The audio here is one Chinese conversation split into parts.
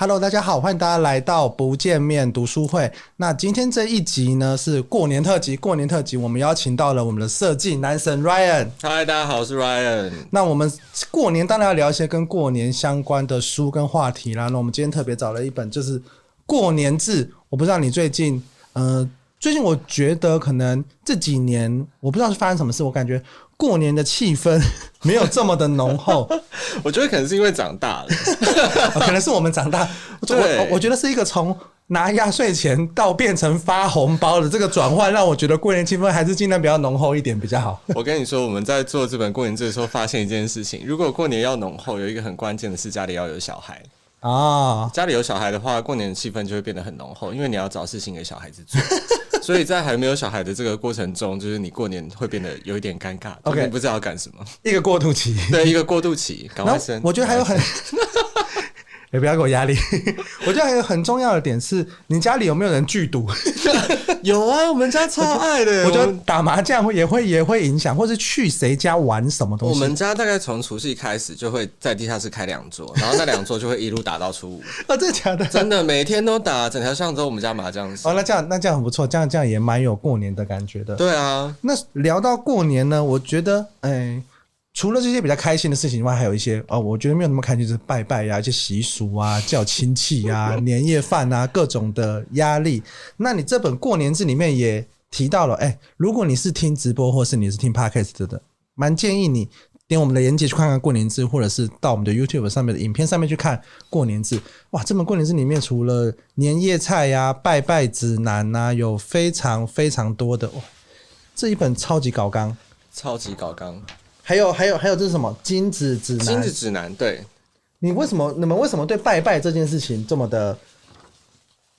Hello，大家好，欢迎大家来到不见面读书会。那今天这一集呢是过年特辑，过年特辑我们邀请到了我们的设计男神 Ryan。Hi，大家好，我是 Ryan。那我们过年当然要聊一些跟过年相关的书跟话题啦。那我们今天特别找了一本，就是《过年志》。我不知道你最近，呃，最近我觉得可能这几年，我不知道是发生什么事，我感觉。过年的气氛 没有这么的浓厚，我觉得可能是因为长大了，可能是我们长大。我我觉得是一个从拿压岁钱到变成发红包的这个转换，让我觉得过年气氛还是尽量比较浓厚一点比较好。我跟你说，我们在做这本过年志的时候，发现一件事情：如果过年要浓厚，有一个很关键的是家里要有小孩啊。家里有小孩的话，过年的气氛就会变得很浓厚，因为你要找事情给小孩子做。所以在还没有小孩的这个过程中，就是你过年会变得有一点尴尬，OK，不知道要干什么，一个过渡期，对，一个过渡期，赶快生。我觉得还有很。也不要给我压力。我觉得还有很重要的点是，你家里有没有人聚赌？有啊，我们家超爱的。我觉得打麻将会也会也会影响，或是去谁家玩什么东西。我们家大概从除夕开始就会在地下室开两桌，然后那两桌就会一路打到初五。啊，真的假的？真的，每天都打，整条巷子我们家麻将。哦，那这样那这样很不错，这样这样也蛮有过年的感觉的。对啊，那聊到过年呢，我觉得，哎、欸。除了这些比较开心的事情以外，还有一些哦，我觉得没有那么开心，就是拜拜呀、啊，一些习俗啊，叫亲戚啊，年夜饭啊，各种的压力。那你这本过年字里面也提到了，哎，如果你是听直播或是你是听 Podcast 的，蛮建议你点我们的链接去看看过年字，或者是到我们的 YouTube 上面的影片上面去看过年字。哇，这本过年字里面除了年夜菜呀、啊、拜拜指南呐、啊，有非常非常多的哇，这一本超级搞纲，超级搞纲。还有还有还有，这是什么金子指南？金子指南，对。你为什么你们为什么对拜拜这件事情这么的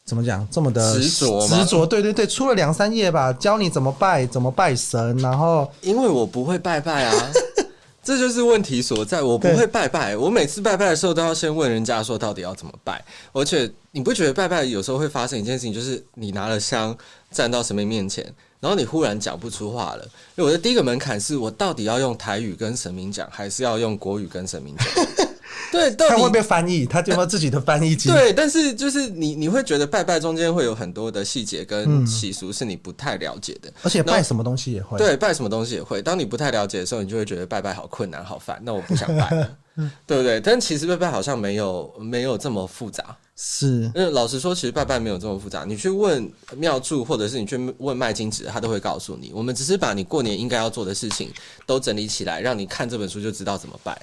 怎么讲这么的执着执着？对对对，出了两三页吧，教你怎么拜，怎么拜神。然后因为我不会拜拜啊，这就是问题所在。我不会拜拜，我每次拜拜的时候都要先问人家说到底要怎么拜。而且你不觉得拜拜有时候会发生一件事情，就是你拿了香站到神明面前。然后你忽然讲不出话了，因为我的第一个门槛是我到底要用台语跟神明讲，还是要用国语跟神明讲？对，他会不会翻译？他就有自己的翻译机？对，但是就是你你会觉得拜拜中间会有很多的细节跟习俗是你不太了解的，而且拜什么东西也会。对，拜什么东西也会。当你不太了解的时候，你就会觉得拜拜好困难、好烦，那我不想拜了，对不对？但其实拜拜好像没有没有这么复杂。是，老实说，其实拜拜没有这么复杂。你去问庙祝，或者是你去问卖金纸，他都会告诉你。我们只是把你过年应该要做的事情都整理起来，让你看这本书就知道怎么拜。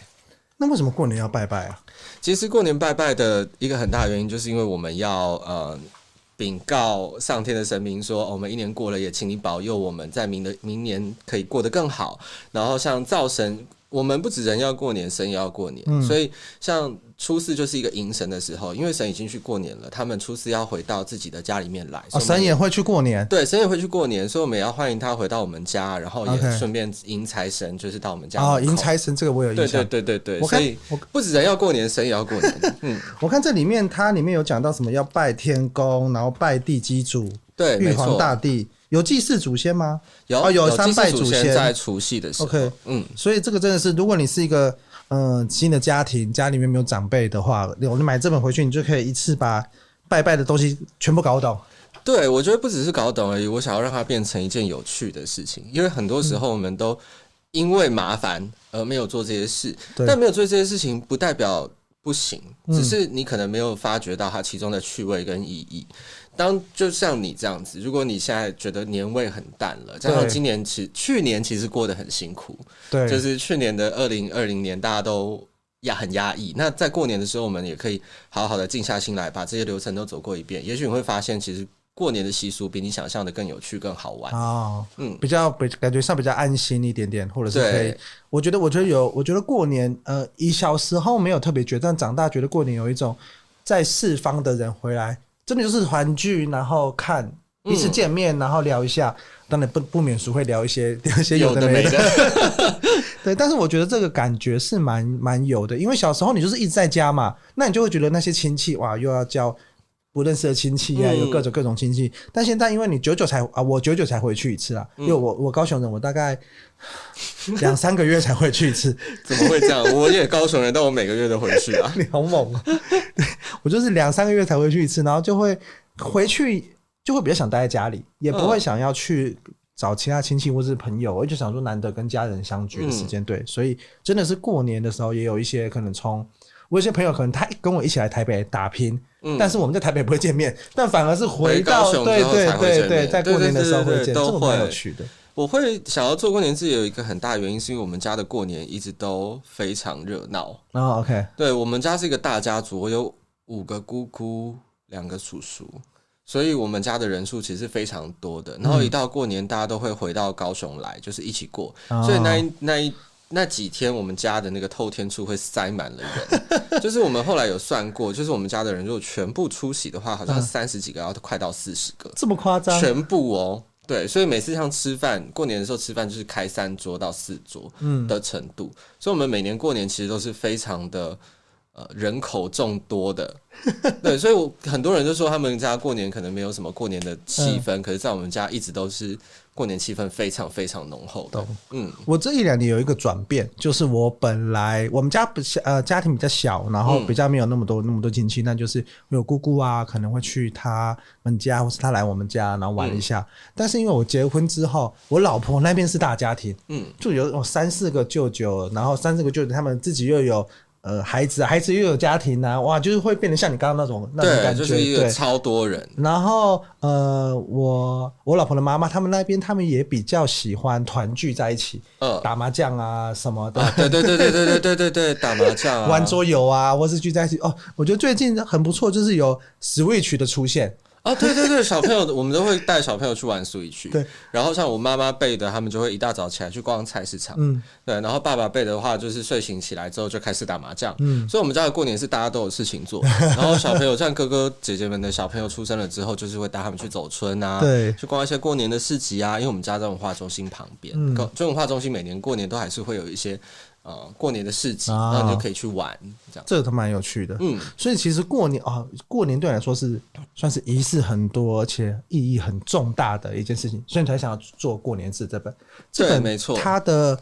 那为什么过年要拜拜啊？其实过年拜拜的一个很大的原因，就是因为我们要呃禀告上天的神明说，哦，我们一年过了，也请你保佑我们在明的明年可以过得更好。然后像灶神。我们不止人要过年，神也要过年，嗯、所以像初四就是一个迎神的时候，因为神已经去过年了，他们初四要回到自己的家里面来。哦，神也会去过年，对，神也会去过年，所以我们也要欢迎他回到我们家，然后也顺便迎财神，就是到我们家。哦，迎财神这个我有印象。对对对对对，所以不止人要过年，神也要过年。嗯，我看这里面它里面有讲到什么要拜天公，然后拜地基主，对，玉皇大帝。有祭祀祖先吗？有，哦，有三拜祖先在除夕的时候。OK，嗯，所以这个真的是，如果你是一个嗯、呃、新的家庭，家里面没有长辈的话，我们买这本回去，你就可以一次把拜拜的东西全部搞懂。对，我觉得不只是搞懂而已，我想要让它变成一件有趣的事情，因为很多时候我们都因为麻烦而没有做这些事，嗯、但没有做这些事情不代表不行，只是你可能没有发觉到它其中的趣味跟意义。当就像你这样子，如果你现在觉得年味很淡了，加上今年其去年其实过得很辛苦，对，就是去年的二零二零年大家都压很压抑。那在过年的时候，我们也可以好好的静下心来，把这些流程都走过一遍。也许你会发现，其实过年的习俗比你想象的更有趣、更好玩哦。嗯，比较比感觉上比较安心一点点，或者是可以。我觉得，我觉得有，我觉得过年，呃，以小时候没有特别觉得，但长大觉得过年有一种在四方的人回来。真的就是团聚，然后看彼此见面，嗯、然后聊一下，当然不不免俗会聊一些 聊一些有的没的，对。但是我觉得这个感觉是蛮蛮有的，因为小时候你就是一直在家嘛，那你就会觉得那些亲戚哇，又要叫不认识的亲戚啊，有各种各种亲戚。但现在因为你久久才啊，我久久才回去一次啊，因为我我高雄人，我大概 两三个月才回去一次。怎么会这样？我也高雄人，但我每个月都回去啊。你好猛啊！我就是两三个月才回去一次，然后就会回去，就会比较想待在家里，也不会想要去找其他亲戚或是朋友。我就想说，难得跟家人相聚的时间，对，所以真的是过年的时候，也有一些可能从。我有些朋友可能他跟我一起来台北打拼，嗯，但是我们在台北不会见面，但反而是回到对对对对，在过年的时候会见，都会有趣的。我会想要做过年自己，有一个很大的原因，是因为我们家的过年一直都非常热闹。哦，OK，对，我们家是一个大家族，我有五个姑姑，两个叔叔，所以我们家的人数其实非常多的。然后一到过年，大家都会回到高雄来，就是一起过，所以那一那一。那几天我们家的那个透天处会塞满了人，就是我们后来有算过，就是我们家的人如果全部出席的话，好像三十几个，然后快到四十个，这么夸张？全部哦，对，所以每次像吃饭，过年的时候吃饭就是开三桌到四桌的程度，嗯，所以我们每年过年其实都是非常的呃人口众多的，对，所以我很多人就说他们家过年可能没有什么过年的气氛，嗯，可是在我们家一直都是。过年气氛非常非常浓厚的。嗯，我这一两年有一个转变，就是我本来我们家不是呃家庭比较小，然后比较没有那么多、嗯、那么多亲戚，那就是有姑姑啊，可能会去他们家，或是他来我们家，然后玩一下。嗯、但是因为我结婚之后，我老婆那边是大家庭，嗯，就有三四个舅舅，然后三四个舅舅他们自己又有。呃，孩子，孩子又有家庭啊，哇，就是会变得像你刚刚那种那种感觉，就是一个超多人。然后，呃，我我老婆的妈妈他们那边，他们也比较喜欢团聚在一起，呃，打麻将啊什么的。对对对对对对对对对，打麻将啊，玩桌游啊，或是聚在一起。哦，我觉得最近很不错，就是有 Switch 的出现。啊，对对对，小朋友，我们都会带小朋友去玩 Switch。对，然后像我妈妈辈的，他们就会一大早起来去逛菜市场。嗯，对，然后爸爸辈的话，就是睡醒起来之后就开始打麻将。嗯，所以我们家的过年是大家都有事情做。然后小朋友像哥哥姐姐们的小朋友出生了之后，就是会带他们去走村啊，对，去逛一些过年的市集啊。因为我们家在文化中心旁边，嗯，就文化中心每年过年都还是会有一些。呃，过年的市集，然后你就可以去玩，这样这个都蛮有趣的。嗯，所以其实过年啊，过年对我来说是算是仪式很多，而且意义很重大的一件事情，所以你才想要做过年制这本。这本没错，它的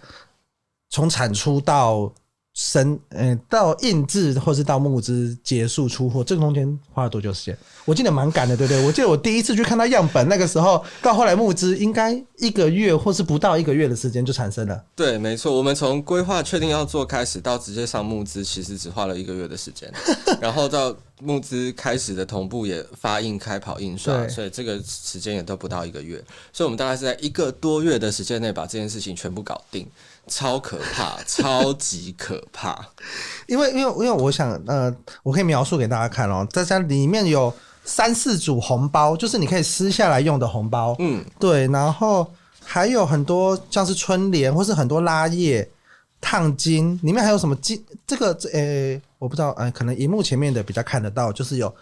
从产出到。生，嗯、欸，到印制或是到募资结束出货，这个中间花了多久时间？我记得蛮赶的，对不对？我记得我第一次去看到样本，那个时候到后来募资，应该一个月或是不到一个月的时间就产生了。对，没错，我们从规划确定要做开始到直接上募资，其实只花了一个月的时间。然后到募资开始的同步也发印开跑印刷，所以这个时间也都不到一个月。所以我们大概是在一个多月的时间内把这件事情全部搞定。超可怕，超级可怕，因为因为因为我想呃，我可以描述给大家看哦，在家里面有三四组红包，就是你可以撕下来用的红包，嗯，对，然后还有很多像是春联或是很多拉页、烫金，里面还有什么金？这个呃、欸，我不知道，呃，可能荧幕前面的比较看得到，就是有。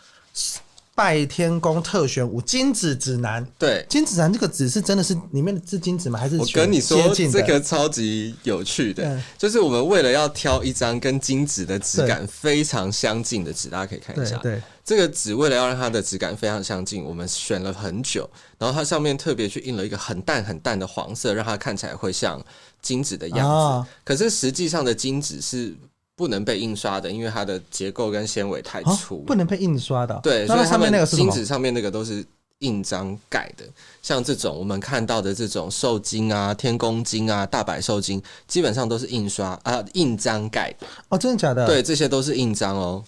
拜天公特选五金纸指南，对，金纸指南这个纸是真的是里面的是金纸吗？还是我跟你说这个超级有趣的，就是我们为了要挑一张跟金纸的质感非常相近的纸，大家可以看一下。对，这个纸为了要让它的质感非常相近，我们选了很久，然后它上面特别去印了一个很淡很淡的黄色，让它看起来会像金纸的样子。哦、可是实际上的金纸是。不能被印刷的，因为它的结构跟纤维太粗，哦，不能被印刷的。对，所以上面那个金纸上面那个都是印章盖的。像这种我们看到的这种寿金啊、天公金啊、大白寿金，基本上都是印刷啊、呃、印章盖的。哦，真的假的？对，这些都是印章哦。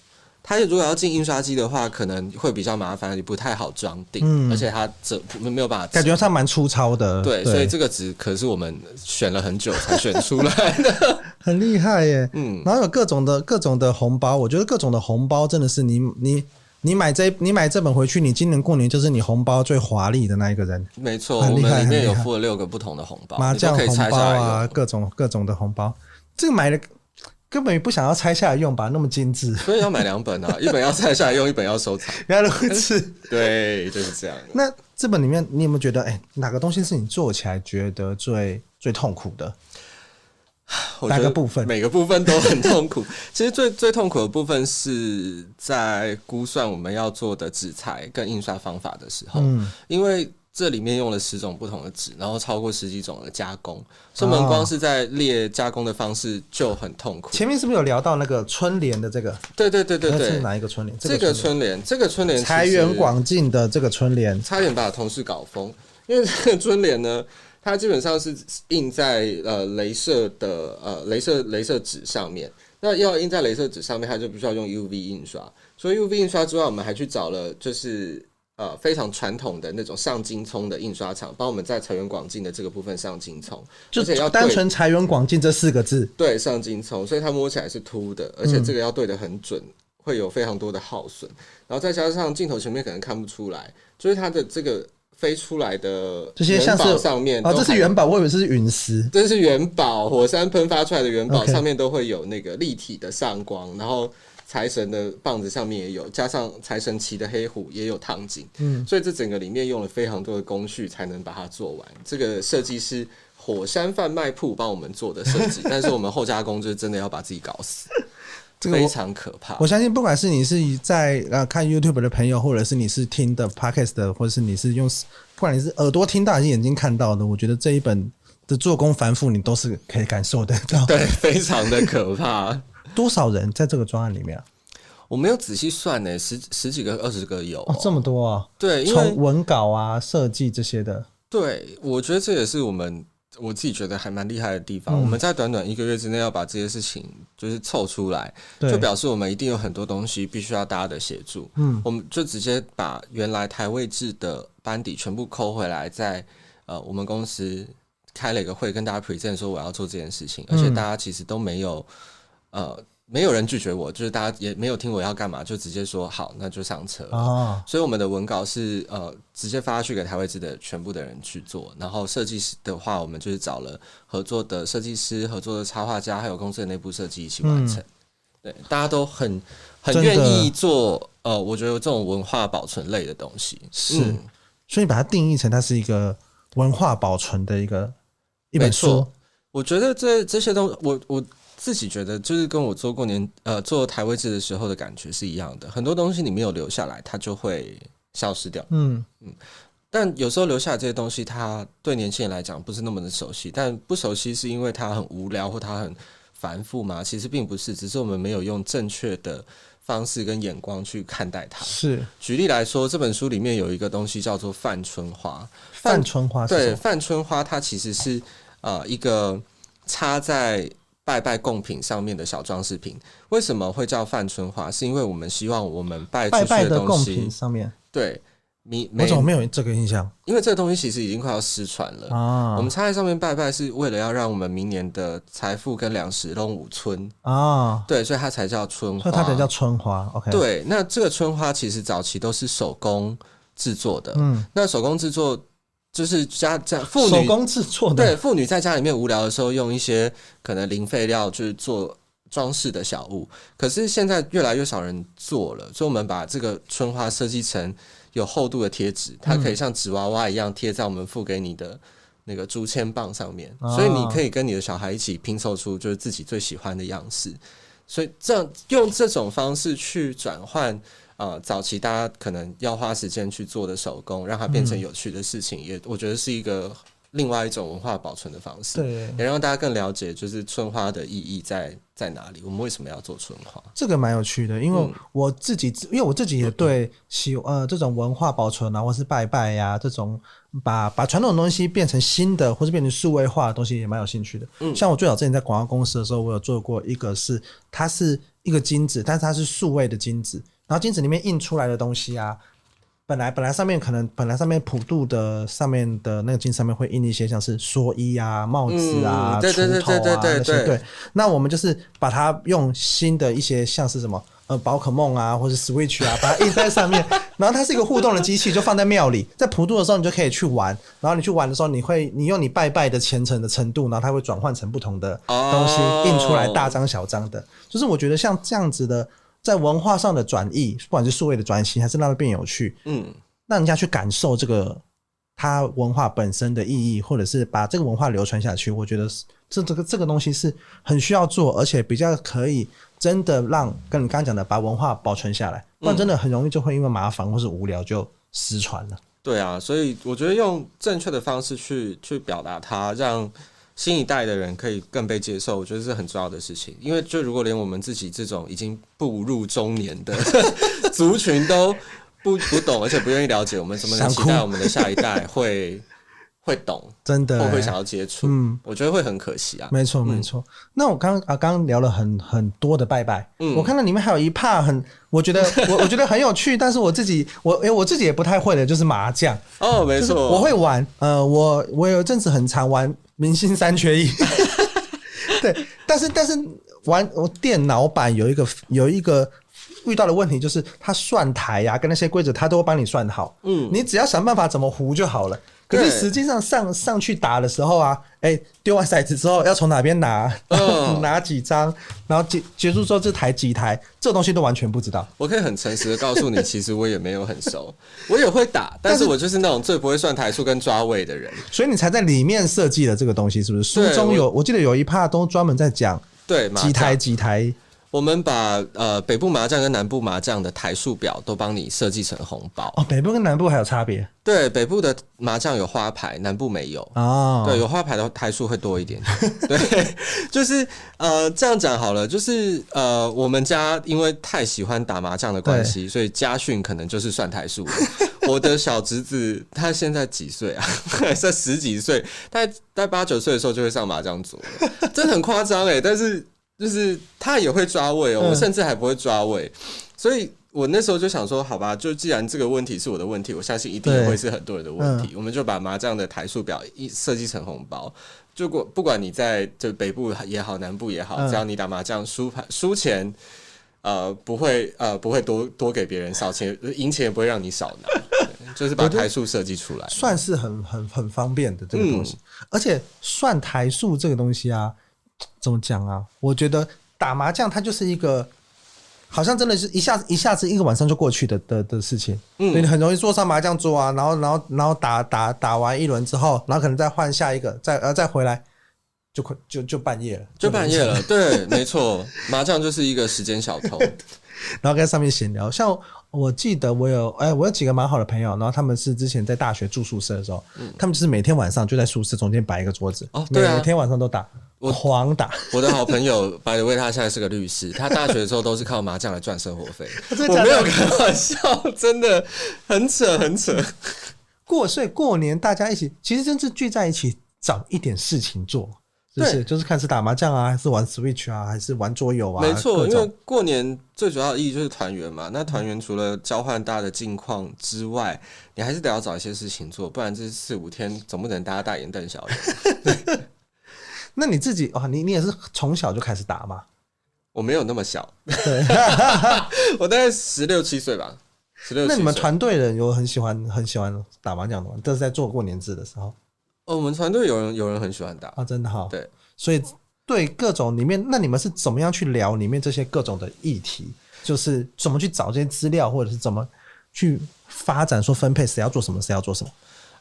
它如果要进印刷机的话，可能会比较麻烦，也不太好装订，嗯、而且它这没有办法，感觉上蛮粗糙的。对，对，所以这个纸可是我们选了很久才选出来的，很厉害耶。嗯，然后有各种的各种的红包，我觉得各种的红包真的是你你你买这你买这本回去，你今年过年就是你红包最华丽的那一个人。没错，我们里面有附了六个不同的红包，麻将红包啊，各种各种的红包，这个买了。根本不想要拆下来用吧，那么精致，所以要买两本啊，一本要拆下来用，一本要收藏。原来如此，对，就是这样。那这本里面，你有没有觉得，哎、欸，哪个东西是你做起来觉得最最痛苦的？哪个部分？每个部分都很痛苦。其实最最痛苦的部分是在估算我们要做的纸材跟印刷方法的时候，嗯，因为。这里面用了十种不同的纸，然后超过十几种的加工，所以我们光是在列加工的方式就很痛苦。前面是不是有聊到那个春联的这个？对对对对对，是哪一个春联？这个春联，这个春联，财源广进的这个春联，差点把同事搞疯。因为这个春联呢，它基本上是印在呃镭射的呃镭射镭射纸上面。那要印在镭射纸上面，它就必须要用 UV 印刷。所以 UV 印刷之外，我们还去找了就是。呃，非常传统的那种上金葱的印刷厂，帮我们在财源广进的这个部分上金葱，而且要单纯财源广进这四个字，对，上金葱，所以它摸起来是凸的，而且这个要对得很准，嗯、会有非常多的耗损，然后再加上镜头前面可能看不出来，就是它的这个飞出来的这些像是上面，哦，这是元宝，我以为是陨石，这是元宝，火山喷发出来的元宝，上面都会有那个立体的上光，然后。财神的棒子上面也有，加上财神骑的黑虎也有烫金，嗯，所以这整个里面用了非常多的工序才能把它做完。这个设计是火山贩卖铺帮我们做的设计，但是我们后加工就是真的要把自己搞死，这个非常可怕。我相信，不管是你是在呃看 YouTube 的朋友，或者是你是听的 Podcast 的，或者是你是用，不管你是耳朵听到还是眼睛看到的，我觉得这一本的做工繁复，你都是可以感受得到。对，非常的可怕。多少人在这个专案里面啊？我没有仔细算呢，十十几个、二十个有哦，这么多啊？对，从文稿啊、设计这些的。对，我觉得这也是我们我自己觉得还蛮厉害的地方。嗯、我们在短短一个月之内要把这些事情就是凑出来，就表示我们一定有很多东西必须要大家的协助。嗯，我们就直接把原来台位置的班底全部抠回来，在呃我们公司开了一个会，跟大家 present 说我要做这件事情，而且大家其实都没有。呃，没有人拒绝我，就是大家也没有听我要干嘛，就直接说好，那就上车。哦，所以我们的文稿是呃直接发去给台位置的全部的人去做，然后设计师的话，我们就是找了合作的设计师、合作的插画家，还有公司的内部设计一起完成。嗯、对，大家都很很愿意做。呃，我觉得这种文化保存类的东西是，嗯、所以把它定义成它是一个文化保存的一个一本书。我觉得这这些东西，我我。自己觉得就是跟我做过年呃做台位置的时候的感觉是一样的，很多东西你没有留下来，它就会消失掉。嗯嗯，但有时候留下来这些东西，它对年轻人来讲不是那么的熟悉，但不熟悉是因为它很无聊或它很繁复吗？其实并不是，只是我们没有用正确的方式跟眼光去看待它。是，举例来说，这本书里面有一个东西叫做范春花。范春花对，范春花它其实是呃一个插在。拜拜贡品上面的小装饰品，为什么会叫范春花？是因为我们希望我们拜出去的东西，拜拜的贡品上面对，你我怎么没有这个印象？因为这个东西其实已经快要失传了啊。我们插在上面拜拜，是为了要让我们明年的财富跟粮食都五春啊。对，所以它才叫春花，所以它才叫春花。OK，对，那这个春花其实早期都是手工制作的。嗯，那手工制作。就是家家妇女手工制作的，对，妇女在家里面无聊的时候，用一些可能零废料去做装饰的小物。可是现在越来越少人做了，所以我们把这个春花设计成有厚度的贴纸，它可以像纸娃娃一样贴在我们付给你的那个竹签棒上面，所以你可以跟你的小孩一起拼凑出就是自己最喜欢的样式。所以这样用这种方式去转换。啊、呃，早期大家可能要花时间去做的手工，让它变成有趣的事情，嗯、也我觉得是一个另外一种文化保存的方式。对，也让大家更了解，就是春花的意义在在哪里，我们为什么要做春花？这个蛮有趣的，因为我自己，嗯、因为我自己也对喜呃这种文化保存啊，或是拜拜呀、啊、这种把把传统的东西变成新的，或是变成数位化的东西，也蛮有兴趣的。嗯，像我最早之前在广告公司的时候，我有做过一个是，它是一个金子，但是它是数位的金纸。然后金子里面印出来的东西啊，本来本来上面可能本来上面普渡的上面的那个金上面会印一些像是蓑衣啊、帽子啊、锄头啊那些。对，那我们就是把它用新的一些像是什么呃宝可梦啊，或者 Switch 啊，把它印在上面。然后它是一个互动的机器，就放在庙里，在普渡的时候你就可以去玩。然后你去玩的时候，你会你用你拜拜的虔诚的程度，然后它会转换成不同的东西印出来，大张小张的。就是我觉得像这样子的。在文化上的转移，不管是数位的转型，还是让它变有趣，嗯，让人家去感受这个它文化本身的意义，或者是把这个文化流传下去，我觉得这这个这个东西是很需要做，而且比较可以真的让跟你刚刚讲的把文化保存下来，不然真的很容易就会因为麻烦或是无聊就失传了。对啊，所以我觉得用正确的方式去去表达它，让新一代的人可以更被接受，我觉得是很重要的事情。因为就如果连我们自己这种已经步入中年的 族群都不不懂，而且不愿意了解，我们怎么能期待我们的下一代会会懂？真的，会会想要接触？嗯，我觉得会很可惜啊。没错，没错。嗯、那我刚啊，刚刚聊了很很多的拜拜，嗯，我看到里面还有一 part 很，我觉得 我我觉得很有趣，但是我自己我哎、欸，我自己也不太会的，就是麻将。哦，没错，我会玩。呃，我我有一阵子很常玩明星三缺一。对，但是但是玩我电脑版有一个有一个。遇到的问题就是，他算台呀、啊，跟那些规则他都会帮你算好。嗯，你只要想办法怎么胡就好了。可是实际上上上去打的时候啊，哎、欸，丢完骰子之后要从哪边拿，嗯、拿几张，然后结结束之后这台几台，这东西都完全不知道。我可以很诚实的告诉你，其实我也没有很熟，我也会打，但是我就是那种最不会算台数跟抓位的人。所以你才在里面设计了这个东西，是不是？书中有，我，我记得有一 part 都专门在讲，对，几台几台。我们把呃北部麻将跟南部麻将的台数表都帮你设计成红包哦。北部跟南部还有差别？对，北部的麻将有花牌，南部没有哦。对，有花牌的台数会多一点。对，就是呃这样讲好了，就是呃我们家因为太喜欢打麻将的关系，所以家训可能就是算台数。我的小侄子他现在几岁啊？在十几岁，大概在八九岁的时候就会上麻将桌了，真的很夸张哎，但是。就是他也会抓位哦，我甚至还不会抓位，嗯、所以我那时候就想说，好吧，就既然这个问题是我的问题，我相信一定也会是很多人的问题，嗯、我们就把麻将的台数表一设计成红包，就过不管你在就北部也好，南部也好，嗯、只要你打麻将输牌输钱，呃，不会呃不会多多给别人少钱，赢钱也不会让你少拿，就是把台数设计出来，算是很很很方便的这个东西，嗯、而且算台数这个东西啊。怎么讲啊？我觉得打麻将它就是一个，好像真的是一下子一下子一个晚上就过去的的的事情。嗯，你很容易坐上麻将桌啊，然后然后然后打打打完一轮之后，然后可能再换下一个，再呃再回来，就快就就半夜了，就半夜了。对，没错，麻将就是一个时间小偷。然后跟上面闲聊，像我记得我有哎，我有几个蛮好的朋友，然后他们是之前在大学住宿舍的时候，嗯，他们就是每天晚上就在宿舍中间摆一个桌子，哦，对啊，每天晚上都打。我狂打，我的好朋友白伟，他现在是个律师，他大学的时候都是靠麻将来赚生活费。我没有开玩笑，真的很扯很扯。过所以过年大家一起，其实真是聚在一起找一点事情做，就是对就是看是打麻将啊，还是玩 Switch 啊，还是玩桌游啊。没错，因为过年最主要的意义就是团圆嘛。那团圆除了交换大家的近况之外，你还是得要找一些事情做，不然这四五天总不能大家大眼瞪小眼。那你自己哦，你你也是从小就开始打吗？我没有那么小，对 我大概十六七岁吧，十六。那你们团队人有很喜欢很喜欢打麻将的吗？这是在做过年制的时候。哦，我们团队有人有人很喜欢打啊，真的哈。对，所以对各种里面，那你们是怎么样去聊里面这些各种的议题？就是怎么去找这些资料，或者是怎么去发展说分配谁要做什么，谁要做什么？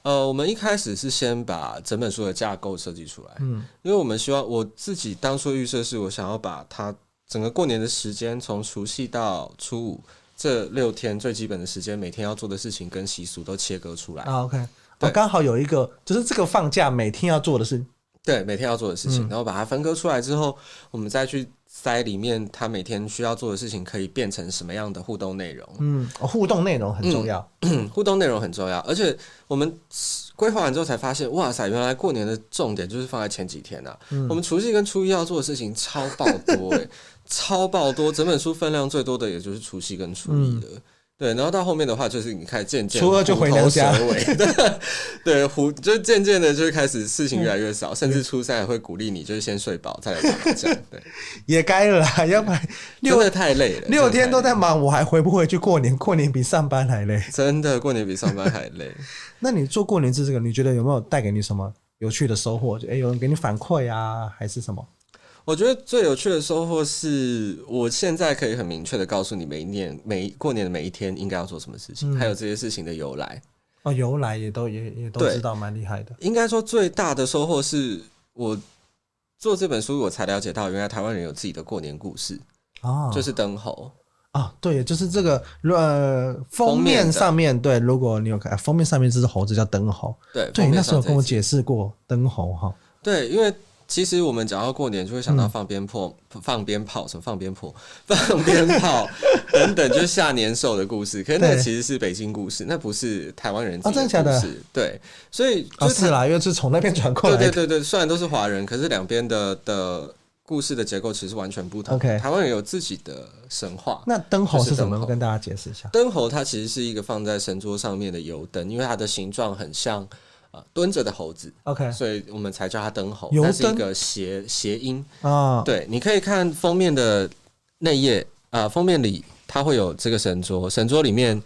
呃，我们一开始是先把整本书的架构设计出来，嗯，因为我们希望我自己当初预设是我想要把它整个过年的时间，从除夕到初五这六天最基本的时间，每天要做的事情跟习俗都切割出来。啊，OK，我刚好有一个，就是这个放假每天要做的事，对，每天要做的事情，嗯，然后把它分割出来之后，我们再去。塞里面，他每天需要做的事情可以变成什么样的互动内容？嗯，互动内容很重要。嗯，互动内容很重要，而且我们规划完之后才发现，哇塞，原来过年的重点就是放在前几天啊。嗯，我们除夕跟初一要做的事情超爆多诶，超爆多，整本书分量最多的也就是除夕跟初一了。嗯对，然后到后面的话，就是你开始渐渐初二就回娘家，对，胡就渐渐的就是开始事情越来越少，嗯、甚至初三还会鼓励你就是先睡饱再来打麻将。对，也该了啦，要不然六的太累了，六天都在忙，我还回不回去过年？过年比上班还累，真的过年比上班还累。那你做过年制这个，你觉得有没有带给你什么有趣的收获？就哎，有人给你反馈啊，还是什么？我觉得最有趣的收获是，我现在可以很明确的告诉你，每一年、每过年的每一天应该要做什么事情，嗯、还有这些事情的由来。哦，由来也都也也都知道，蛮厉害的。应该说最大的收获是我做这本书，我才了解到原来台湾人有自己的过年故事哦，就是灯猴啊，对，就是这个呃封面上面对，如果你有看封面上面这只猴子叫灯猴，对对，那时候跟我解释过灯猴哈，对，因为。其实我们讲到过年，就会想到放鞭炮、嗯、放鞭炮什么放鞭炮、放鞭炮等等，就是下年兽的故事。可是那其实是北京故事，那不是台湾人自己的故事。哦、真的假的？对，所以就是、哦、是啦，因为是从那边传过来的。对对对对，虽然都是华人，可是两边的的故事的结构其实完全不同。OK，台湾人有自己的神话。那灯猴是什么？跟大家解释一下。灯猴它其实是一个放在神桌上面的油灯，因为它的形状很像。蹲着的猴子，OK，所以我们才叫它灯猴，那是一个谐谐音啊。对，你可以看封面的内页啊，封面里它会有这个神桌，神桌里面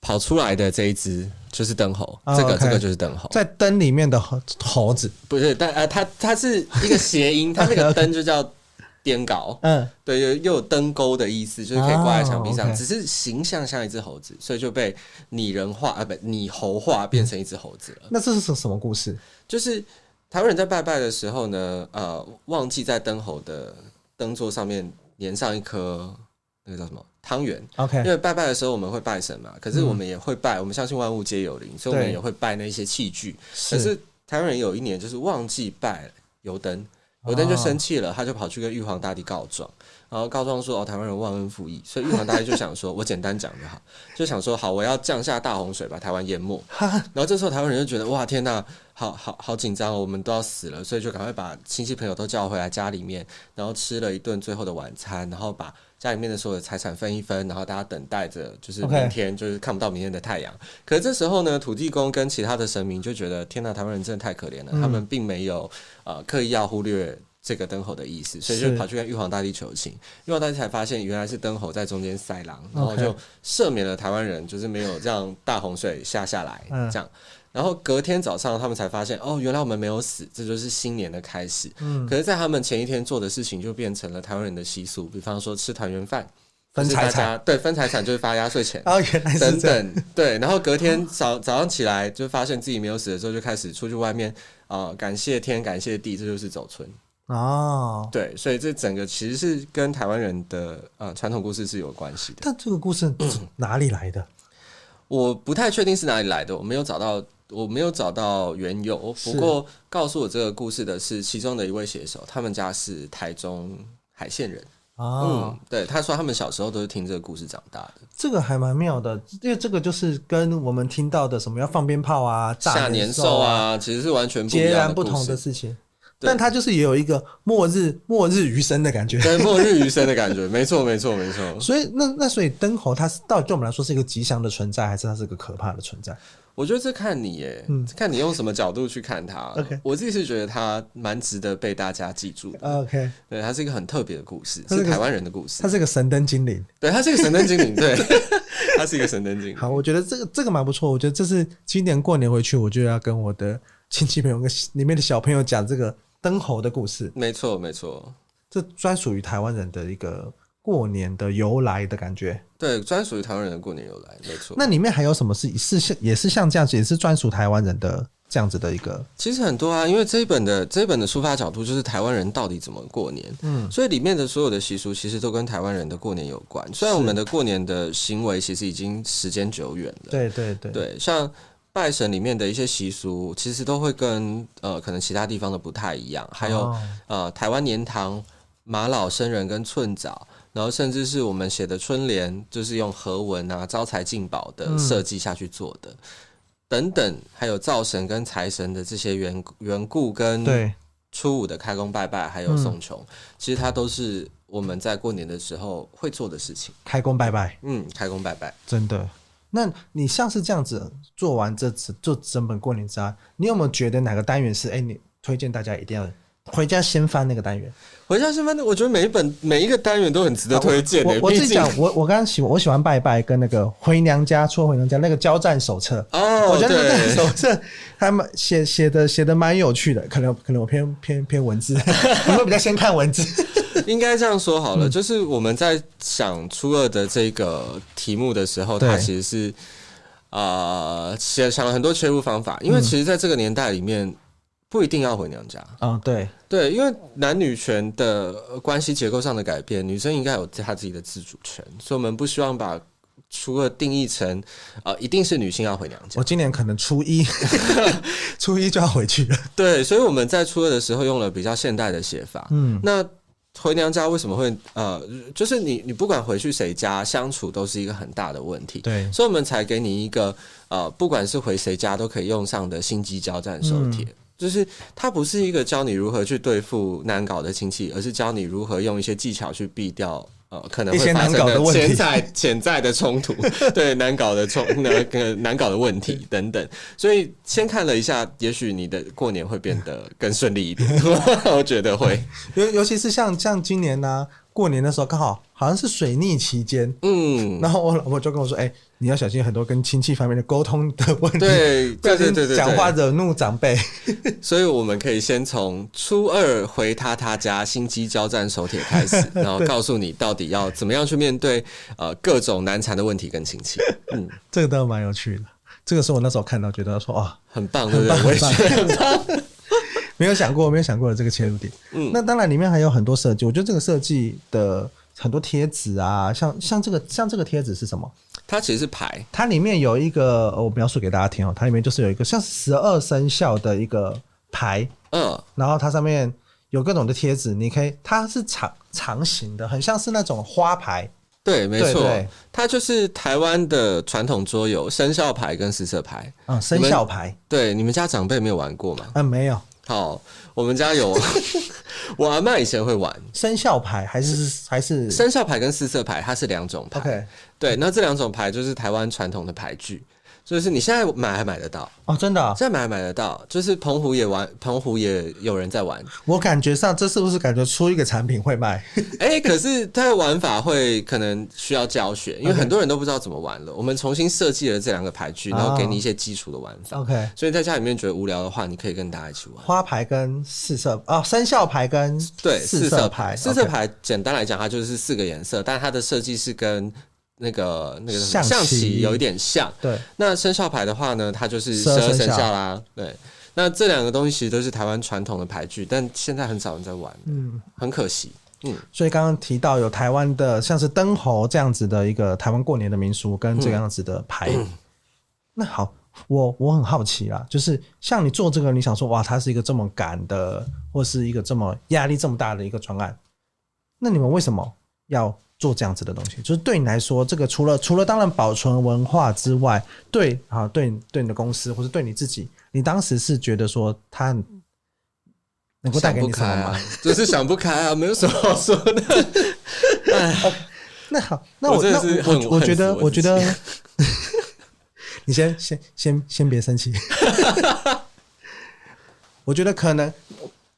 跑出来的这一只就是灯猴，这个这个就是灯猴，在灯里面的猴猴子。不是，但呃，它它是一个谐音，它那个 灯就叫。颠稿，嗯，对，又又有灯钩的意思，就是可以挂在墙壁上，只是形象像一只猴子，所以就被拟人化啊，不，拟猴化变成一只猴子了。那这是什什么故事？就是台湾人在拜拜的时候呢，呃，忘记在灯猴的灯座上面粘上一颗那个叫什么汤圆？OK，因为拜拜的时候我们会拜神嘛，可是我们也会拜，我们相信万物皆有灵，所以我们也会拜那些器具。可是台湾人有一年就是忘记拜油灯。油灯就生气了，他就跑去跟玉皇大帝告状，然后告状说：“哦，台湾人忘恩负义。”所以玉皇大帝就想说：“ 我简单讲就好，就想说好，我要降下大洪水把台湾淹没。”然后这时候台湾人就觉得：“哇，天呐，好好好紧张哦，我们都要死了。”所以就赶快把亲戚朋友都叫回来家里面，然后吃了一顿最后的晚餐，然后把家里面的所有的财产分一分，然后大家等待着，就是明天就是看不到明天的太阳。可是这时候呢，土地公跟其他的神明就觉得：“天呐，台湾人真的太可怜了。”他们并没有。呃，刻意要忽略这个灯猴的意思，所以就跑去跟玉皇大帝求情。玉皇大帝才发现，原来是灯猴在中间塞狼，然后就赦免了台湾人，就是没有让大洪水下下来。这样，然后隔天早上，他们才发现，哦，原来我们没有死，这就是新年的开始。嗯，可是，在他们前一天做的事情，就变成了台湾人的习俗，比方说吃团圆饭、分财产，对，分财产就是发压岁钱。哦，原来是等等，对，然后隔天早早上起来，就发现自己没有死的时候，就开始出去外面。啊、呃，感谢天，感谢地，这就是走春哦。对，所以这整个其实是跟台湾人的呃传统故事是有关系的。但这个故事 哪里来的？嗯、我不太确定是哪里来的，我没有找到，我没有找到缘由。不过告诉我这个故事的是其中的一位写手，他们家是台中海线人。哦、嗯，对，他说他们小时候都是听这个故事长大的，这个还蛮妙的，因为这个就是跟我们听到的什么要放鞭炮啊、炸年兽啊，其实是完全截然不同的事情。对但他就是也有一个末日、末日余生的感觉，对，末日余生的感觉，没错，没错，没错。所以那那所以灯猴它是到底对我们来说是一个吉祥的存在，还是它是一个可怕的存在？我觉得这看你耶，嗯，看你用什么角度去看它。OK，我自己是觉得它蛮值得被大家记住的。OK，对，它是一个很特别的故事，是台湾人的故事。它是一个神灯精灵，对，它是一个神灯精灵，对，它是一个神灯精灵。好，我觉得这个这个蛮不错。我觉得这是今年过年回去，我就要跟我的亲戚朋友跟里面的小朋友讲这个灯猴的故事。没错，没错，这专属于台湾人的一个。过年的由来的感觉，对，专属于台湾人的过年由来，没错。那里面还有什么是是像也是像这样子，也是专属台湾人的这样子的一个？其实很多啊，因为这一本的这一本的出发角度就是台湾人到底怎么过年，嗯，所以里面的所有的习俗其实都跟台湾人的过年有关。虽然我们的过年的行为其实已经时间久远了，对对对对，像拜神里面的一些习俗，其实都会跟呃可能其他地方的不太一样。还有、哦、呃台湾年堂、马老生人跟寸枣。然后甚至是我们写的春联，就是用和文啊、招财进宝的设计下去做的，嗯、等等，还有灶神跟财神的这些缘缘故，跟初五的开工拜拜，还有送穷，嗯、其实它都是我们在过年的时候会做的事情。开工拜拜，嗯，开工拜拜，真的。那你像是这样子做完这次做整本过年之后，你有没有觉得哪个单元是哎，你推荐大家一定要回家先翻那个单元？回家先翻的，我觉得每一本每一个单元都很值得推荐、欸。我我自己讲，我我刚刚喜我喜欢拜拜跟那个回娘家，初回娘家那个交战手册。哦，我觉得那个 手册还蛮写写的写的蛮有趣的。可能可能我偏偏偏文字，我会比较先看文字。应该这样说好了，嗯、就是我们在想初二的这个题目的时候，它其实是。呃想想了很多切入方法，因为其实在这个年代里面。不一定要回娘家啊、哦，对对，因为男女权的关系结构上的改变，女生应该有她自己的自主权，所以我们不希望把初二定义成呃一定是女性要回娘家。我今年可能初一，初一就要回去了。对，所以我们在初二的时候用了比较现代的写法。嗯，那回娘家为什么会呃，就是你你不管回去谁家相处都是一个很大的问题。对，所以我们才给你一个呃，不管是回谁家都可以用上的心机交战手帖。嗯就是它不是一个教你如何去对付难搞的亲戚，而是教你如何用一些技巧去避掉呃可能会难搞的潜在潜在的冲突，对难搞的冲那个难搞的问题等等。所以先看了一下，也许你的过年会变得更顺利一点，我觉得会。尤尤其是像像今年呢、啊，过年的时候刚好好像是水逆期间，嗯，然后我老婆就跟我说，哎、欸。你要小心很多跟亲戚方面的沟通的问题，对，对对对对，讲话惹怒长辈。所以我们可以先从初二回他他家心机交战手帖开始，然后告诉你到底要怎么样去面对呃各种难缠的问题跟亲戚。嗯，这个倒蛮有趣的。这个是我那时候看到觉得说啊，很棒，对不对？我也觉得很棒。没有想过，没有想过的这个切入点。嗯，那当然里面还有很多设计。我觉得这个设计的很多贴纸啊，像像这个像这个贴纸是什么？它其实是牌，它里面有一个，我描述给大家听哦。它里面就是有一个像十二生肖的一个牌，嗯，然后它上面有各种的贴纸，你可以，它是长长形的，很像是那种花牌。对，没错，它就是台湾的传统桌游，生肖牌跟四色牌。嗯，生肖牌。对，你们家长辈没有玩过吗？嗯，没有。好，我们家有，我阿妈以前会玩生肖牌，还是还是生肖牌跟四色牌，它是两种牌。Okay. 对，那这两种牌就是台湾传统的牌具。就是你现在买还买得到哦，真的、哦，现在买还买得到。就是澎湖也玩，澎湖也有人在玩。我感觉上，这是不是感觉出一个产品会卖？哎、欸，可是它的玩法会可能需要教学，因为很多人都不知道怎么玩了。我们重新设计了这两个牌具，然后给你一些基础的玩法。OK，、哦、所以在家里面觉得无聊的话，你可以跟大家一起玩。花牌跟四色哦，生肖牌跟对四色牌，四色牌简单来讲，它就是四个颜色，但它的设计是跟。那个那个象棋有一点像，对。那生肖牌的话呢，它就是十二生肖啦。对。那这两个东西其实都是台湾传统的牌具，但现在很少人在玩，嗯，很可惜。嗯。所以刚刚提到有台湾的像是灯猴这样子的一个台湾过年的民俗跟这个样子的牌。嗯。那好，我我很好奇啦，就是像你做这个，你想说哇，它是一个这么赶的，或是一个这么压力这么大的一个专案，那你们为什么要？做这样子的东西，就是对你来说，这个除了除了当然保存文化之外，对啊，对对你的公司或者对你自己，你当时是觉得说它能够带给你什么吗？就是想不开啊，没有什么好说的。哎，那好，那我那我我觉得我觉得，你先先先先别生气。我觉得可能。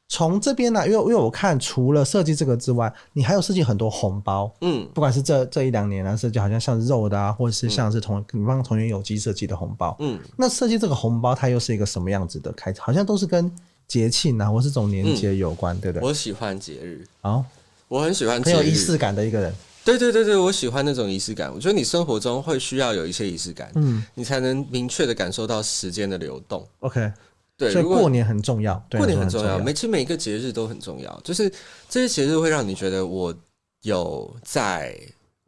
从这边呢、啊，因为因为我看除了设计这个之外，你还有设计很多红包，嗯，不管是这这一两年啊，设计好像像肉的啊，或者是像是同、嗯、你帮同源有机设计的红包，嗯，那设计这个红包它又是一个什么样子的开？好像都是跟节庆啊，或是这种年节有关，嗯、对不对？我喜欢节日，哦，我很喜欢很有仪式感的一个人，对对对对，我喜欢那种仪式感。我觉得你生活中会需要有一些仪式感，嗯，你才能明确的感受到时间的流动。OK。对，所以过年很重要。过年很重要，每其实每一个节日都很重要。就是这些节日会让你觉得我有在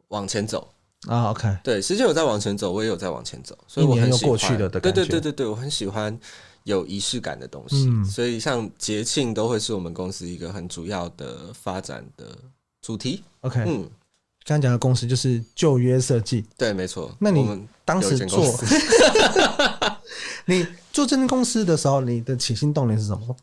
往前走啊。OK，对，时间有在往前走，我也有在往前走，所以我很喜欢。过去的的对对对对对，我很喜欢有仪式感的东西。嗯，所以像节庆都会是我们公司一个很主要的发展的主题。OK，嗯，刚刚讲的公司就是旧约设计。对，没错。那你们当时做？你做这间公司的时候，你的起心动念是什么？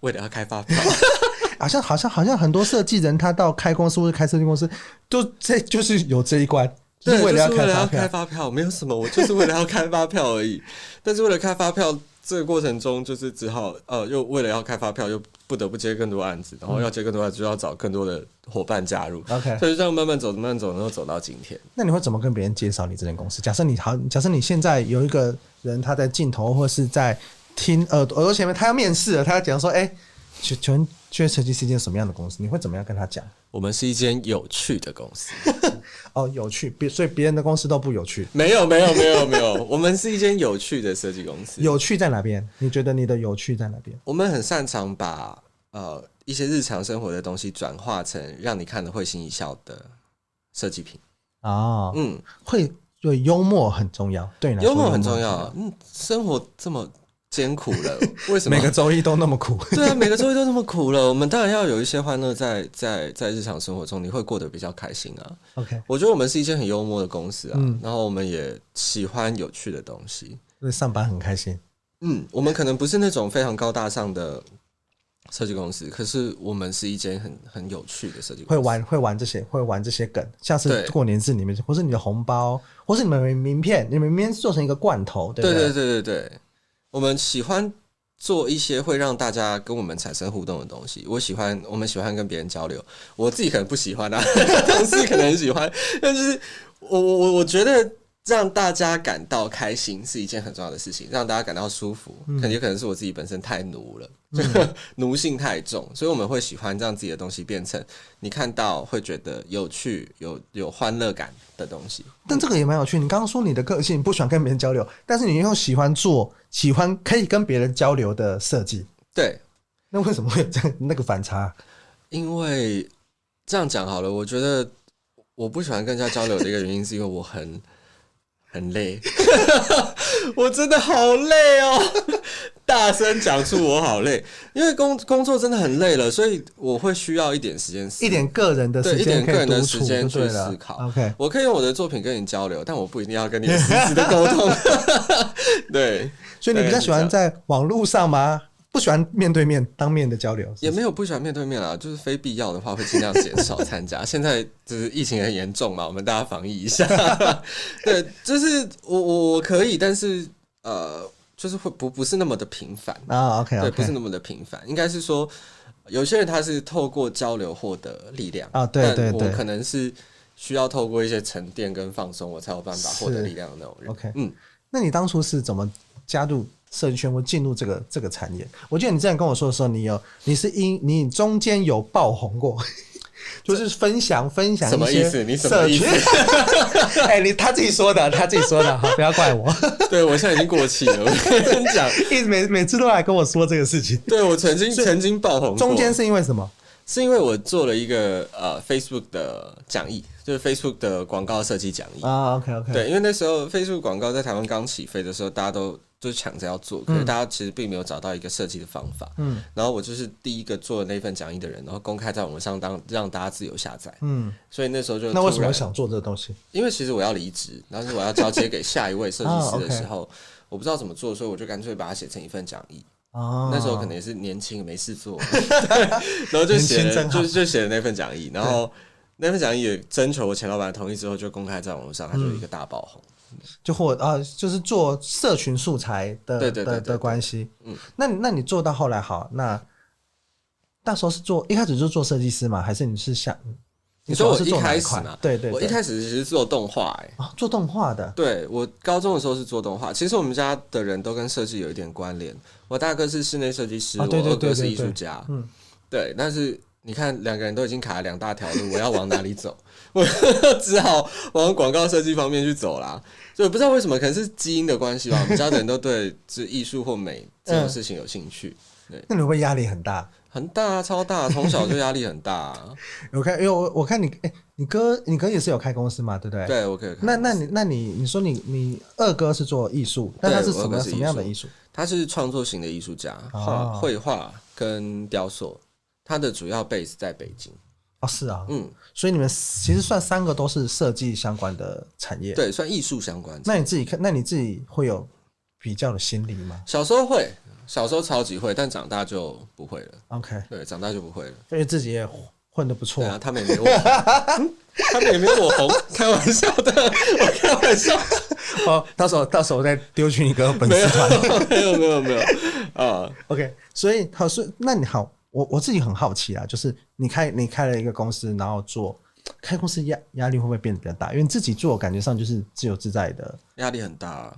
为了要开发票，好像好像好像很多设计人，他到开公司或者开设计公司，都这就是有这一关，就是为了要开发票，没有什么，我就是为了要开发票而已。但是为了开发票。这个过程中，就是只好呃，又为了要开发票，又不得不接更多案子，然后要接更多案子，就要找更多的伙伴加入。OK，所以就这样慢慢走，慢慢走，然后走到今天。那你会怎么跟别人介绍你这间公司？假设你好，假设你现在有一个人他在镜头或是在听耳耳朵前面，他要面试了，他要讲说：“哎，请请问趣味设计是一间什么样的公司？你会怎么样跟他讲？我们是一间有趣的公司。哦，有趣，别所以别人的公司都不有趣。没有，没有，没有，没有。我们是一间有趣的设计公司。有趣在哪边？你觉得你的有趣在哪边？我们很擅长把呃一些日常生活的东西转化成让你看得会心一笑的设计品。哦，嗯，会对幽默很重要，对，幽默很重要。嗯，生活这么。艰苦了，为什么每个周一都那么苦？对啊，每个周一都那么苦了。我们当然要有一些欢乐在在在日常生活中，你会过得比较开心啊。OK，我觉得我们是一间很幽默的公司啊，嗯、然后我们也喜欢有趣的东西，所以上班很开心。嗯，我们可能不是那种非常高大上的设计公司，可是我们是一间很很有趣的设计公司，会玩会玩这些会玩这些梗，下次过年是你们，或是你的红包，或是你们名片，你们名片做成一个罐头，对不对？对对对。我们喜欢做一些会让大家跟我们产生互动的东西。我喜欢，我们喜欢跟别人交流。我自己可能不喜欢啊，同事可能很喜欢。但是我我我我觉得。让大家感到开心是一件很重要的事情，让大家感到舒服，嗯、可能也可能是我自己本身太奴了，嗯、奴性太重，所以我们会喜欢让自己的东西变成你看到会觉得有趣、有有欢乐感的东西。但这个也蛮有趣。你刚刚说你的个性不喜欢跟别人交流，但是你又喜欢做喜欢可以跟别人交流的设计。对，那为什么会有这样那个反差？因为这样讲好了，我觉得我不喜欢跟人家交流的一个原因是因为我很。很累，我真的好累哦！大声讲出我好累，因为工工作真的很累了，所以我会需要一点时间，一点个人的时间，一点个人的时间去思考。OK，我可以用我的作品跟你交流，但我不一定要跟你实时的沟通。对，所以你比较喜欢在网络上吗？不喜欢面对面当面的交流，也没有不喜欢面对面啊，就是非必要的话会尽量减少参加。现在就是疫情很严重嘛，我们大家防疫一下。对，就是我我我可以，但是呃，就是会不不是那么的频繁啊。OK，对，不是那么的频繁，应该是说有些人他是透过交流获得力量啊。对对对，我可能是需要透过一些沉淀跟放松，我才有办法获得力量的那种人。OK，嗯，那你当初是怎么加入？设计圈会进入这个这个产业，我记得你之前跟我说的时候，你有你是因你中间有爆红过，就是分享分享什么意思？你什么意思？哎，你他自己说的，他自己说的，好，不要怪我。对，我现在已经过气了，我跟你讲，一直每每次都来跟我说这个事情。对，我曾经曾经爆红，中间是因为什么？是因为我做了一个呃 Facebook 的讲义，就是 Facebook 的广告设计讲义啊。OK OK，对，因为那时候 Facebook 广告在台湾刚起飞的时候，大家都。就是抢着要做，可是大家其实并没有找到一个设计的方法。嗯，然后我就是第一个做的那份讲义的人，然后公开在网上当让大家自由下载。嗯，所以那时候就那为什么想做这个东西？因为其实我要离职，但是我要交接给下一位设计师的时候，我不知道怎么做，所以我就干脆把它写成一份讲义。哦，那时候可能也是年轻没事做，然后就写了就就写了那份讲义，然后那份讲义也征求我前老板的同意之后，就公开在网络上，它就一个大爆红。就或啊，就是做社群素材的的的关系。嗯，那你那你做到后来好，那那时候是做一开始就做设计师嘛？还是你是想你说我一开始呢？对对，我一开始其实做动画，哎，做动画的。对，我高中的时候是做动画。其实我们家的人都跟设计有一点关联。我大哥是室内设计师，我二哥是艺术家。嗯，对。但是你看，两个人都已经卡了两大条路，我要往哪里走？我 只好往广告设计方面去走啦。就不知道为什么，可能是基因的关系吧。我们家的人都对这艺术或美这种事情有兴趣。对，那你会不会压力很大？很大，超大，从小就压力很大。我看，因为我我看你，哎，你哥，你哥也是有开公司嘛，对不对？对，我可以。那那你那你你说你你二哥是做艺术，那他是什么什么样的艺术？他是创作型的艺术家，画绘画跟雕塑。他的主要 base 在北京。哦，是啊，嗯，所以你们其实算三个都是设计相关的产业，对，算艺术相关。那你自己看，那你自己会有比较的心理吗？小时候会，小时候超级会，但长大就不会了。OK，对，长大就不会了，因为自己也混得不错啊。他们也没我，他们也没我红，开玩笑的，我开玩笑。好，到时候到时候再丢去一个粉丝团，没有 没有没有啊。OK，所以好，所以那你好。我我自己很好奇啊，就是你开你开了一个公司，然后做开公司压压力会不会变得比较大？因为自己做感觉上就是自由自在的，压力很大，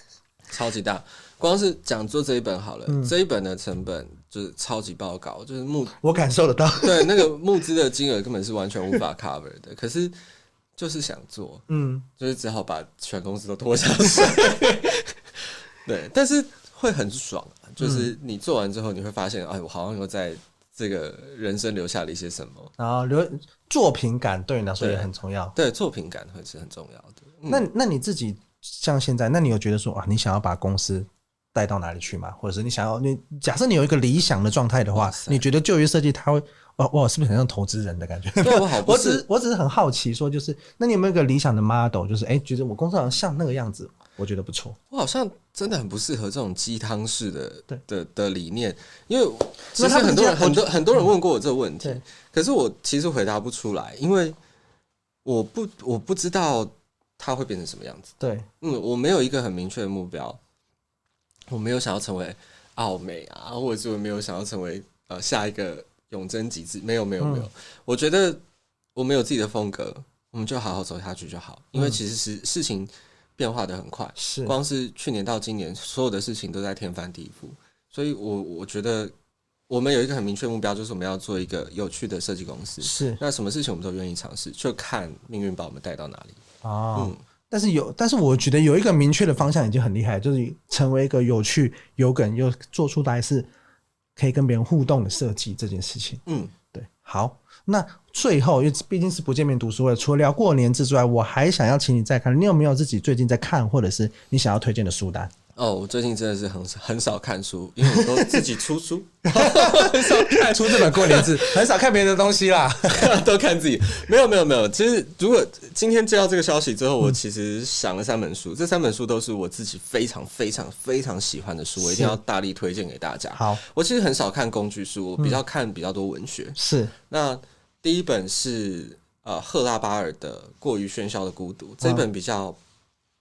超级大。光是讲做这一本好了，嗯、这一本的成本就是超级爆高，就是募，我感受得到，对那个募资的金额根本是完全无法 cover 的。可是就是想做，嗯，就是只好把全公司都拖下水。对，但是会很爽，就是你做完之后，你会发现，哎，我好像又在这个人生留下了一些什么，然后留作品感对你来说也很重要。对，对，作品感会是很重要的。嗯、那那你自己像现在，那你有觉得说啊，你想要把公司带到哪里去嘛？或者是你想要你假设你有一个理想的状态的话，你觉得就业设计它会哇哇，是不是很像投资人的感觉？对我好，我只我只是很好奇，说就是那你有没有一个理想的 model？就是哎、欸，觉得我工作好像像那个样子。我觉得不错，我好像真的很不适合这种鸡汤式的对的的理念，因为其实很多人很多很多人问过我这个问题，可是我其实回答不出来，因为我不我不知道它会变成什么样子。对，嗯，我没有一个很明确的目标，我没有想要成为奥美啊，或者是我没有想要成为呃下一个永贞极致，没有没有没有，我觉得我们有自己的风格，我们就好好走下去就好，因为其实是事情。变化的很快，是。光是去年到今年，所有的事情都在天翻地覆，所以我我觉得我们有一个很明确的目标，就是我们要做一个有趣的设计公司。是，那什么事情我们都愿意尝试，就看命运把我们带到哪里。哦，嗯，但是有，但是我觉得有一个明确的方向已经很厉害，就是成为一个有趣、有梗又做出来是可以跟别人互动的设计这件事情。嗯，对，好。那最后，因为毕竟是不见面读书会，除了聊过年之外，我还想要请你再看，你有没有自己最近在看，或者是你想要推荐的书单？哦，我最近真的是很很少看书，因为我都自己出书，很少看出这本过年字，很少看别人的东西啦，都看自己。没有没有没有，其实如果今天接到这个消息之后，我其实想了三本书，嗯、这三本书都是我自己非常非常非常喜欢的书，我一定要大力推荐给大家。好，我其实很少看工具书，我比较看比较多文学。是、嗯、那。第一本是呃赫拉巴尔的《过于喧嚣的孤独》，这本比较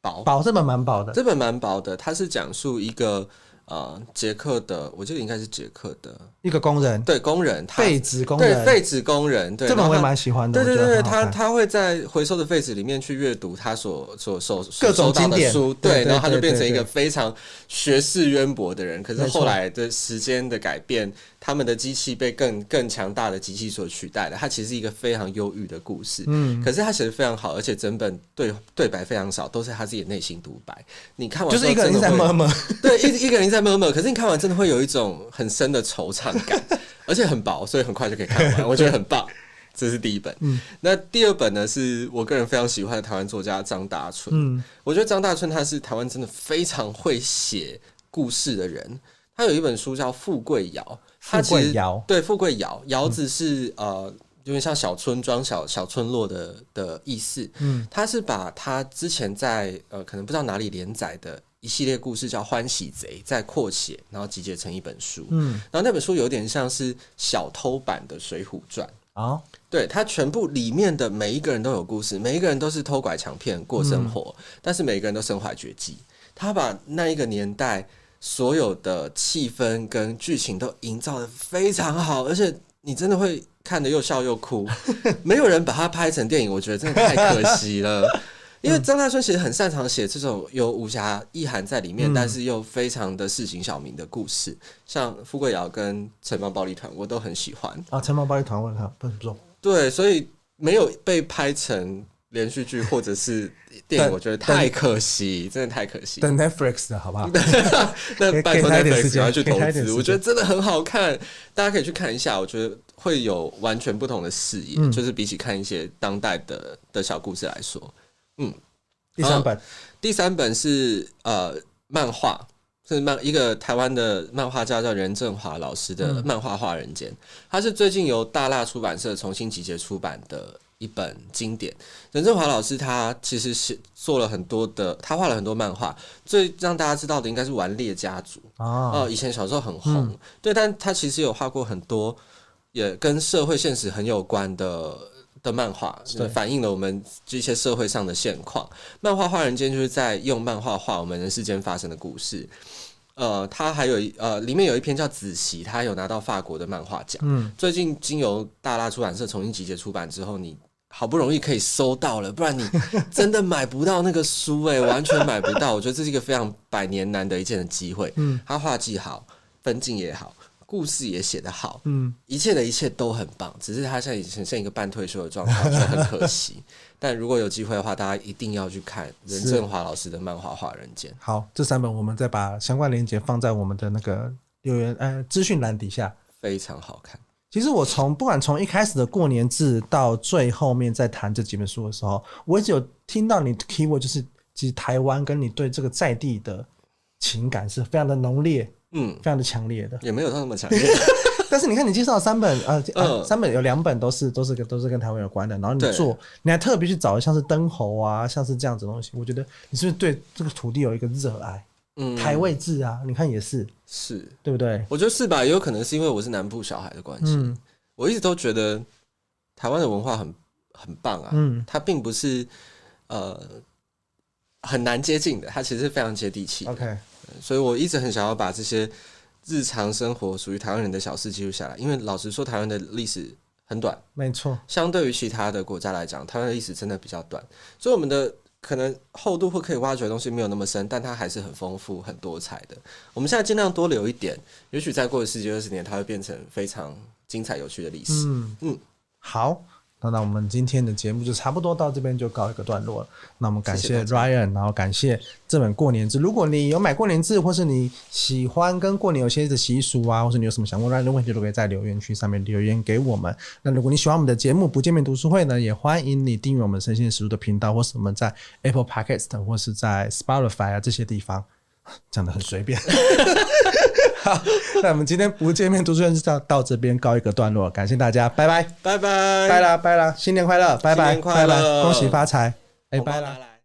薄，薄这本蛮薄的，这本蛮薄的。它是讲述一个呃捷克的，我记得应该是捷克的一个工人，对工人，废纸工人，对废纸工人，对，这本我也蛮喜欢的。对对对，他他会在回收的废纸里面去阅读他所所所各种经典书，对，然后他就变成一个非常学识渊博的人。可是后来的时间的改变。他们的机器被更更强大的机器所取代了。它其实是一个非常忧郁的故事，嗯，可是他写的非常好，而且整本对对白非常少，都是他自己的内心独白。你看完就是一个人在 murmur，对，一一个人在 murmur。可是你看完真的会有一种很深的惆怅感，而且很薄，所以很快就可以看完，我觉得很棒。这是第一本，嗯，那第二本呢？是我个人非常喜欢的台湾作家张大春，嗯，我觉得张大春他是台湾真的非常会写故事的人。他有一本书叫《富贵窑》。富贵窑对，富贵窑窑子是呃，有点像小村庄、小小村落的的意思。嗯，他是把他之前在呃，可能不知道哪里连载的一系列故事叫《欢喜贼》再扩写，然后集结成一本书。嗯，然后那本书有点像是小偷版的《水浒传》啊。对，它全部里面的每一个人都有故事，每一个人都是偷拐抢骗过生活，嗯、但是每一个人都身怀绝技。他把那一个年代。所有的气氛跟剧情都营造的非常好，而且你真的会看的又笑又哭。没有人把它拍成电影，我觉得真的太可惜了。因为张大春其实很擅长写这种有武侠意涵在里面，嗯、但是又非常的市井小民的故事，像《富贵窑》跟《城邦暴力团》，我都很喜欢。啊，《城邦暴力团》我看不错。对，所以没有被拍成。连续剧或者是 电影，我觉得太可惜，真的太可惜。等 Netflix 的好不好？那拜托 Netflix 要去投资，我觉得真的很好看，大家可以去看一下。我觉得会有完全不同的视野，嗯、就是比起看一些当代的的小故事来说，嗯。第三本，第三本是呃漫画，是漫一个台湾的漫画家叫任振华老师的漫画画人间，他是最近由大蜡出版社重新集结出版的。一本经典，任正华老师他其实是做了很多的，他画了很多漫画，最让大家知道的应该是《顽劣家族》哦、呃，以前小时候很红，嗯、对，但他其实有画过很多也跟社会现实很有关的的漫画，对，反映了我们这些社会上的现况。漫画画人间就是在用漫画画我们人世间发生的故事。呃，他还有呃，里面有一篇叫《子琪》，他有拿到法国的漫画奖。嗯，最近经由大拉出版社重新集结出版之后，你好不容易可以收到了，不然你 真的买不到那个书哎、欸，完全买不到。我觉得这是一个非常百年难得一见的机会。嗯，他画技好，分镜也好，故事也写得好，嗯，一切的一切都很棒。只是他现在已经呈现一个半退休的状态，就很可惜。但如果有机会的话，大家一定要去看任正华老师的漫画《画人间》。好，这三本我们再把相关链接放在我们的那个留言呃资讯栏底下，非常好看。其实我从不管从一开始的过年志到最后面在谈这几本书的时候，我一直有听到你的 keyword，就是其实台湾跟你对这个在地的情感是非常的浓烈，嗯，非常的强烈的，也没有到那么强烈。但是你看你介绍三本呃，呃三本有两本都是都是跟都是跟台湾有关的，然后你做你还特别去找像是灯猴啊，像是这样子的东西，我觉得你是不是对这个土地有一个热爱？嗯，台位制啊，你看也是。是对不对？我觉得是吧，也有可能是因为我是南部小孩的关系。嗯，我一直都觉得台湾的文化很很棒啊。嗯，它并不是呃很难接近的，它其实是非常接地气。OK，所以我一直很想要把这些日常生活属于台湾人的小事记录下来。因为老实说，台湾的历史很短，没错。相对于其他的国家来讲，台湾的历史真的比较短，所以我们的。可能厚度或可以挖掘的东西没有那么深，但它还是很丰富、很多彩的。我们现在尽量多留一点，也许再过十几二十年，它会变成非常精彩有趣的历史。嗯嗯，好。那那我们今天的节目就差不多到这边就告一个段落了。那我们感谢 Ryan，然后感谢这本过年志。如果你有买过年字，或是你喜欢跟过年有些的习俗啊，或是你有什么想问 Ryan 的问题，都可以在留言区上面留言给我们。那如果你喜欢我们的节目《不见面读书会》呢，也欢迎你订阅我们生鲜实录的频道，或是我们在 Apple Podcast 或是在 Spotify 啊这些地方 讲的很随便。好，那我们今天不见面读书人就到到这边告一个段落，感谢大家，拜拜，拜拜，拜啦拜啦，新年快乐，拜拜，拜拜，恭喜发财，哎，拜啦。